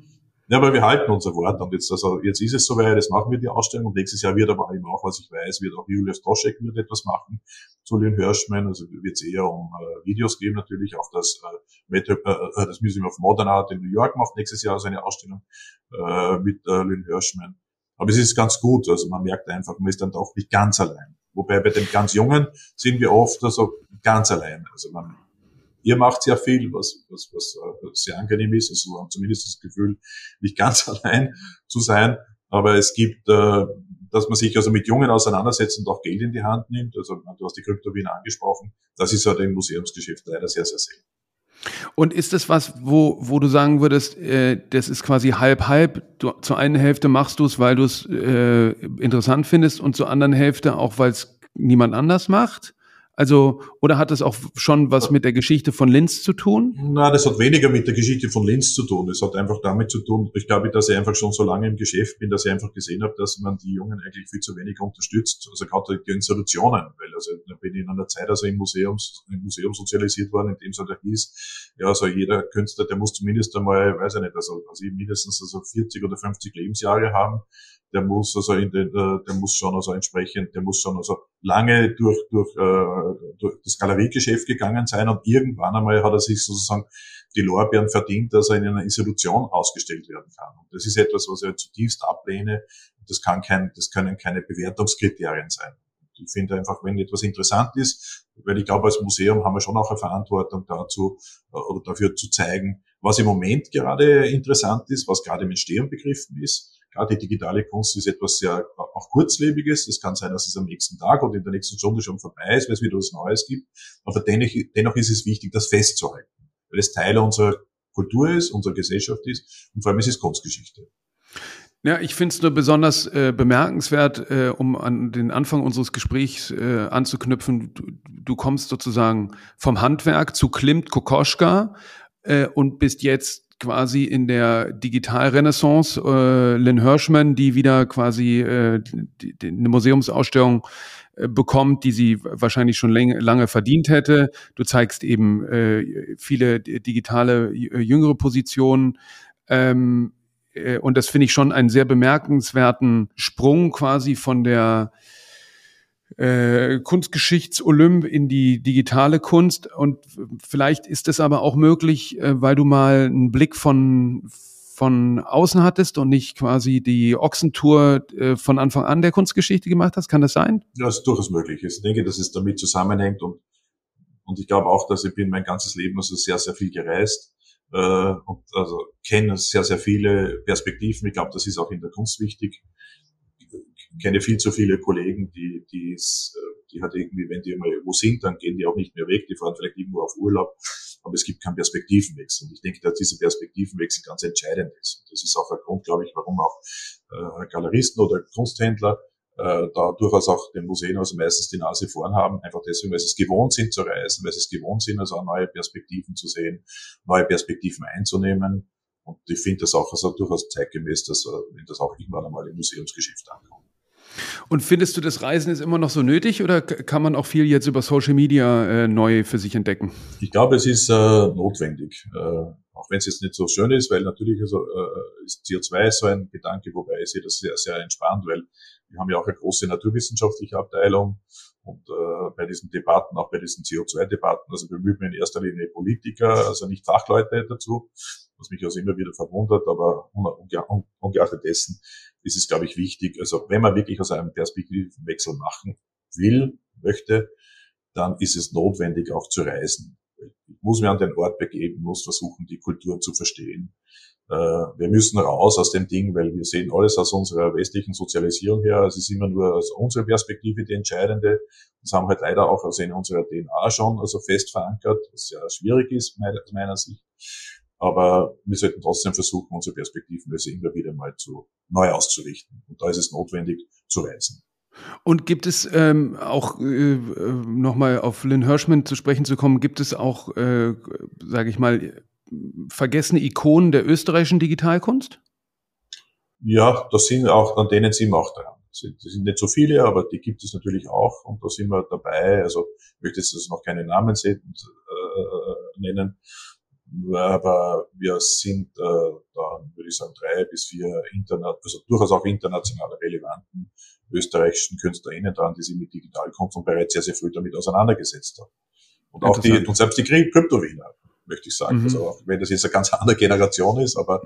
Ja, aber wir halten unser Wort und jetzt, also jetzt ist es soweit, jetzt machen wir die Ausstellung und nächstes Jahr wird aber eben auch, was ich weiß, wird auch Julius Doschek wird etwas machen zu Lynn Hirschman, also wird es eher um äh, Videos geben natürlich, auch das, äh, Metro, äh, äh, das Museum of Modern Art in New York macht nächstes Jahr seine Ausstellung äh, mit äh, Lynn Hirschman. Aber es ist ganz gut, also man merkt einfach, man ist dann doch nicht ganz allein. Wobei bei den ganz Jungen sind wir oft also ganz allein. Also man Ihr macht sehr viel, was, was, was äh, sehr angenehm ist. Also haben zumindest das Gefühl, nicht ganz [LAUGHS] allein zu sein. Aber es gibt, äh, dass man sich also mit Jungen auseinandersetzt und auch Geld in die Hand nimmt. Also du hast die Kryptowien angesprochen. Das ist halt im Museumsgeschäft leider sehr, sehr selten. Und ist das was, wo, wo du sagen würdest, äh, das ist quasi halb-halb? Zur einen Hälfte machst du es, weil du es äh, interessant findest und zur anderen Hälfte auch, weil es niemand anders macht? Also, oder hat das auch schon was mit der Geschichte von Linz zu tun? Na, das hat weniger mit der Geschichte von Linz zu tun. Es hat einfach damit zu tun, ich glaube, dass ich einfach schon so lange im Geschäft bin, dass ich einfach gesehen habe, dass man die Jungen eigentlich viel zu wenig unterstützt. Also gerade die Institutionen, weil also da bin ich in einer Zeit also im Museum, im Museum sozialisiert worden, in dem es halt hieß, ja, also jeder Künstler, der muss zumindest einmal, weiß ich nicht, also, also mindestens also 40 oder 50 Lebensjahre haben der muss also in den, äh, der muss schon also entsprechend, der muss schon also lange durch, durch, äh, durch das Galeriegeschäft gegangen sein und irgendwann einmal hat er sich sozusagen die Lorbeeren verdient, dass er in einer Institution ausgestellt werden kann. Und das ist etwas, was ich zutiefst ablehne. Das kann kein, das können keine Bewertungskriterien sein. Ich finde einfach, wenn etwas interessant ist, weil ich glaube, als Museum haben wir schon auch eine Verantwortung dazu äh, oder dafür zu zeigen, was im Moment gerade interessant ist, was gerade im Entstehen begriffen ist ja, die digitale Kunst ist etwas sehr auch kurzlebiges. Es kann sein, dass es am nächsten Tag oder in der nächsten Stunde schon vorbei ist, weil es wieder was Neues gibt. Aber dennoch, dennoch ist es wichtig, das festzuhalten, weil es Teil unserer Kultur ist, unserer Gesellschaft ist und vor allem es ist Kunstgeschichte. Ja, ich finde es nur besonders äh, bemerkenswert, äh, um an den Anfang unseres Gesprächs äh, anzuknüpfen. Du, du, kommst sozusagen vom Handwerk zu Klimt Kokoschka äh, und bist jetzt quasi in der Digitalrenaissance äh, Lynn Hirschman, die wieder quasi äh, die, die, eine Museumsausstellung äh, bekommt, die sie wahrscheinlich schon lange verdient hätte. Du zeigst eben viele digitale jüngere Positionen. Ähm, äh, und das finde ich schon einen sehr bemerkenswerten Sprung quasi von der äh, Kunstgeschichtsolymp in die digitale Kunst. Und vielleicht ist es aber auch möglich, äh, weil du mal einen Blick von, von außen hattest und nicht quasi die Ochsentour äh, von Anfang an der Kunstgeschichte gemacht hast. Kann das sein? Ja, das ist durchaus möglich. Ich denke, dass es damit zusammenhängt und, und ich glaube auch, dass ich bin mein ganzes Leben also sehr, sehr viel gereist äh, und also kenne sehr, sehr viele Perspektiven. Ich glaube, das ist auch in der Kunst wichtig kenne viel zu viele Kollegen, die, die, äh, die halt irgendwie, wenn die mal wo sind, dann gehen die auch nicht mehr weg, die fahren vielleicht irgendwo auf Urlaub, aber es gibt keinen Perspektivenwechsel. Und ich denke, dass dieser Perspektivenwechsel ganz entscheidend ist. Und das ist auch ein Grund, glaube ich, warum auch äh, Galeristen oder Kunsthändler äh, da durchaus auch den Museen also meistens die Nase vorn haben, einfach deswegen, weil sie es gewohnt sind zu reisen, weil sie es gewohnt sind, also neue Perspektiven zu sehen, neue Perspektiven einzunehmen. Und ich finde das auch also durchaus zeitgemäß, dass, äh, wenn das auch irgendwann einmal im Museumsgeschäft ankommt. Und findest du, das Reisen ist immer noch so nötig oder kann man auch viel jetzt über Social Media äh, neu für sich entdecken? Ich glaube, es ist äh, notwendig. Äh, auch wenn es jetzt nicht so schön ist, weil natürlich also, äh, ist CO2 so ein Gedanke, wobei ich sehe das sehr, sehr entspannt, weil wir haben ja auch eine große naturwissenschaftliche Abteilung und äh, bei diesen Debatten, auch bei diesen CO2-Debatten, also bemühen wir in erster Linie Politiker, also nicht Fachleute dazu, was mich also immer wieder verwundert, aber ungeachtet dessen ist es, glaube ich, wichtig, also wenn man wirklich aus einem Perspektivenwechsel machen will, möchte, dann ist es notwendig, auch zu reisen. Ich muss mir an den Ort begeben, muss versuchen, die Kultur zu verstehen. Äh, wir müssen raus aus dem Ding, weil wir sehen alles aus unserer westlichen Sozialisierung her. Es ist immer nur aus unserer Perspektive die entscheidende. Das haben wir halt leider auch also in unserer DNA schon also fest verankert, was ja schwierig ist aus meiner Sicht. Aber wir sollten trotzdem versuchen, unsere Perspektivenweise immer wieder mal zu neu auszurichten. Und da ist es notwendig zu reisen. Und gibt es ähm, auch, äh, nochmal auf Lynn Hirschman zu sprechen zu kommen, gibt es auch, äh, sage ich mal, vergessene Ikonen der österreichischen Digitalkunst? Ja, das sind auch, an denen sind wir auch dran. Das sind nicht so viele, aber die gibt es natürlich auch und da sind wir dabei. Also ich möchte jetzt noch keine Namen äh, nennen, aber wir sind äh, da, würde ich sagen, drei bis vier internat, also durchaus auch international relevanten österreichischen KünstlerInnen dran, die sich mit Digitalkunst und bereits sehr, sehr früh damit auseinandergesetzt haben. Und auch die, und selbst die Kryptowiener, möchte ich sagen. Mhm. Also auch wenn das jetzt eine ganz [LAUGHS] andere Generation ist, aber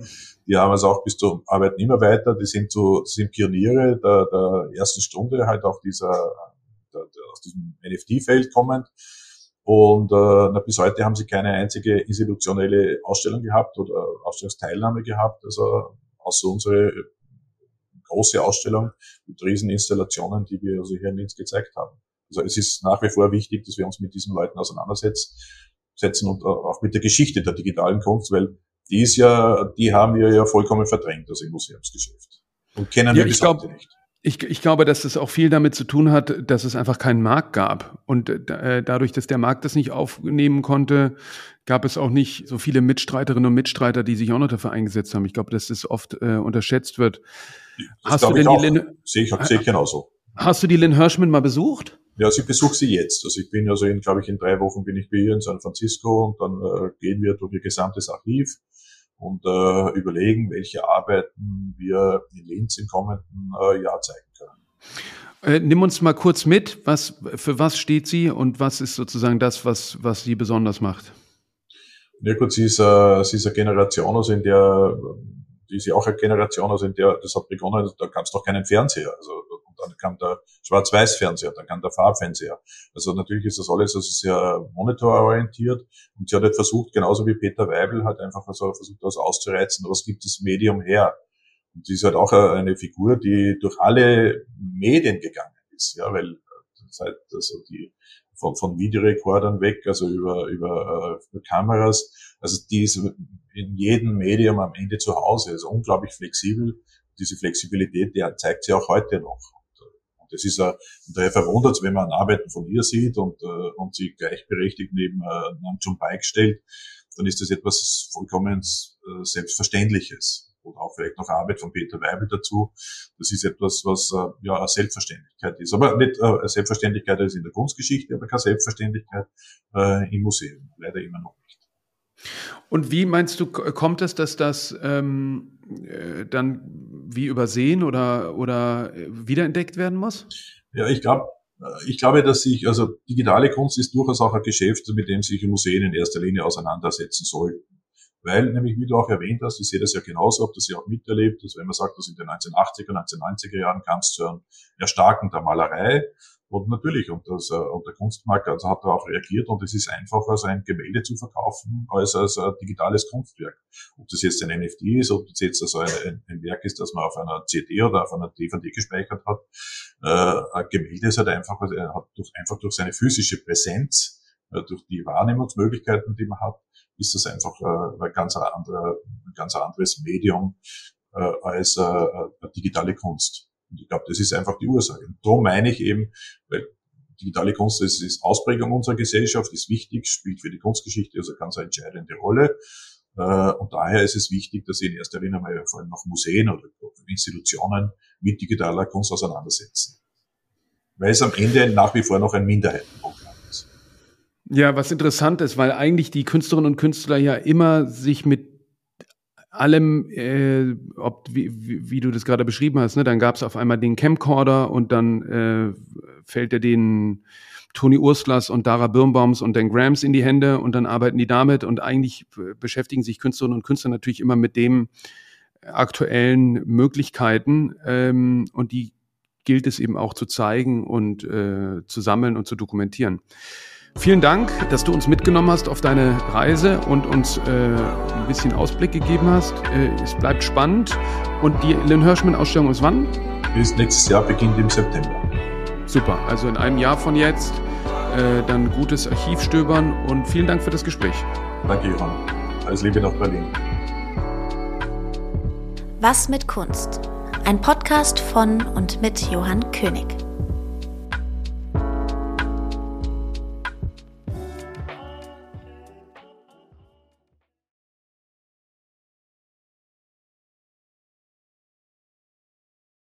die haben es auch bis zur Arbeit immer weiter, die sind so, sind Pioniere der, der ersten Stunde halt auch dieser, der, der, aus diesem NFT-Feld kommend Und äh, bis heute haben sie keine einzige institutionelle Ausstellung gehabt oder Ausstellungsteilnahme gehabt, also außer unsere große Ausstellung mit Rieseninstallationen, die wir also hier in Linz gezeigt haben. Also es ist nach wie vor wichtig, dass wir uns mit diesen Leuten auseinandersetzen und auch mit der Geschichte der digitalen Kunst, weil die ist ja, die haben wir ja vollkommen verdrängt, also im Museumsgeschäft. Und kennen ja, wir bis heute nicht. Ich, ich glaube, dass es auch viel damit zu tun hat, dass es einfach keinen Markt gab. Und äh, dadurch, dass der Markt das nicht aufnehmen konnte, gab es auch nicht so viele Mitstreiterinnen und Mitstreiter, die sich auch noch dafür eingesetzt haben. Ich glaube, dass das oft äh, unterschätzt wird. Das hast du denn die sehe ich, sehe ich genauso. Hast du die Lynn Hirschman mal besucht? Ja, also ich besuche sie jetzt. Also ich bin also in, glaube ich, in drei Wochen bin ich bei ihr in San Francisco und dann äh, gehen wir durch ihr gesamtes Archiv und äh, überlegen, welche Arbeiten wir in Linz im kommenden äh, Jahr zeigen können. Äh, nimm uns mal kurz mit, was, für was steht sie und was ist sozusagen das, was, was sie besonders macht? Ja gut, sie ist, äh, sie ist eine Generation, also in der, die ist ja auch eine Generation, also in der, das hat begonnen, da gab es doch keinen Fernseher. Also dann kam der Schwarz-Weiß-Fernseher, dann kam der Farbfernseher. Also natürlich ist das alles also sehr monitororientiert und sie hat halt versucht, genauso wie Peter Weibel, halt einfach also versucht, das auszureizen, was gibt das Medium her? Und sie ist halt auch eine Figur, die durch alle Medien gegangen ist, ja, weil seit also die von, von Videorekordern weg, also über, über, äh, Kameras, also die ist in jedem Medium am Ende zu Hause, also unglaublich flexibel. Diese Flexibilität, die zeigt sie auch heute noch. Das ist und daher verwundert wenn man Arbeiten von ihr sieht und, äh, und sie gleichberechtigt neben äh, Nam Bike stellt, dann ist das etwas vollkommen äh, Selbstverständliches. Oder auch vielleicht noch Arbeit von Peter Weibel dazu. Das ist etwas, was äh, ja eine Selbstverständlichkeit ist. Aber nicht äh, eine Selbstverständlichkeit ist in der Kunstgeschichte, aber keine Selbstverständlichkeit äh, im Museum. Leider immer noch nicht. Und wie meinst du, kommt es, dass das ähm, äh, dann wie übersehen oder, oder äh, wiederentdeckt werden muss? Ja, ich glaube, äh, ich glaube, dass sich, also digitale Kunst ist durchaus auch ein Geschäft, mit dem sich Museen in erster Linie auseinandersetzen sollten. Weil, nämlich, wie du auch erwähnt hast, ich sehe das ja genauso, ob das ja auch miterlebt, dass wenn man sagt, dass in den 1980er, 1990er Jahren kam es zu einem Erstarken der Malerei, und natürlich, und, das, äh, und der Kunstmarkt also hat darauf reagiert und es ist einfacher, so ein Gemälde zu verkaufen, als, als ein digitales Kunstwerk. Ob das jetzt ein NFT ist, ob das jetzt also ein, ein Werk ist, das man auf einer CD oder auf einer DVD gespeichert hat. Äh, ein Gemälde ist halt einfach, also hat durch, einfach durch seine physische Präsenz, äh, durch die Wahrnehmungsmöglichkeiten, die man hat, ist das einfach äh, ein, ganz anderer, ein ganz anderes Medium äh, als äh, digitale Kunst. Und ich glaube, das ist einfach die Ursache. Und darum meine ich eben, weil digitale Kunst das ist Ausprägung unserer Gesellschaft, ist wichtig, spielt für die Kunstgeschichte also ganz eine entscheidende Rolle. Und daher ist es wichtig, dass sie in erster Linie mal vor allem auch Museen oder Institutionen mit digitaler Kunst auseinandersetzen. Weil es am Ende nach wie vor noch ein Minderheitenprogramm ist. Ja, was interessant ist, weil eigentlich die Künstlerinnen und Künstler ja immer sich mit allem, äh, ob, wie, wie, du das gerade beschrieben hast, ne, dann gab es auf einmal den Camcorder und dann äh, fällt er den Toni Urslas und Dara Birnbaums und Dan Grams in die Hände und dann arbeiten die damit und eigentlich beschäftigen sich Künstlerinnen und Künstler natürlich immer mit dem aktuellen Möglichkeiten ähm, und die gilt es eben auch zu zeigen und äh, zu sammeln und zu dokumentieren. Vielen Dank, dass du uns mitgenommen hast auf deine Reise und uns äh, ein bisschen Ausblick gegeben hast. Äh, es bleibt spannend. Und die Lynn Hirschman-Ausstellung ist wann? Ist nächstes Jahr, beginnt im September. Super, also in einem Jahr von jetzt äh, dann gutes Archiv stöbern und vielen Dank für das Gespräch. Danke, Johann. Alles Liebe nach Berlin. Was mit Kunst? Ein Podcast von und mit Johann König.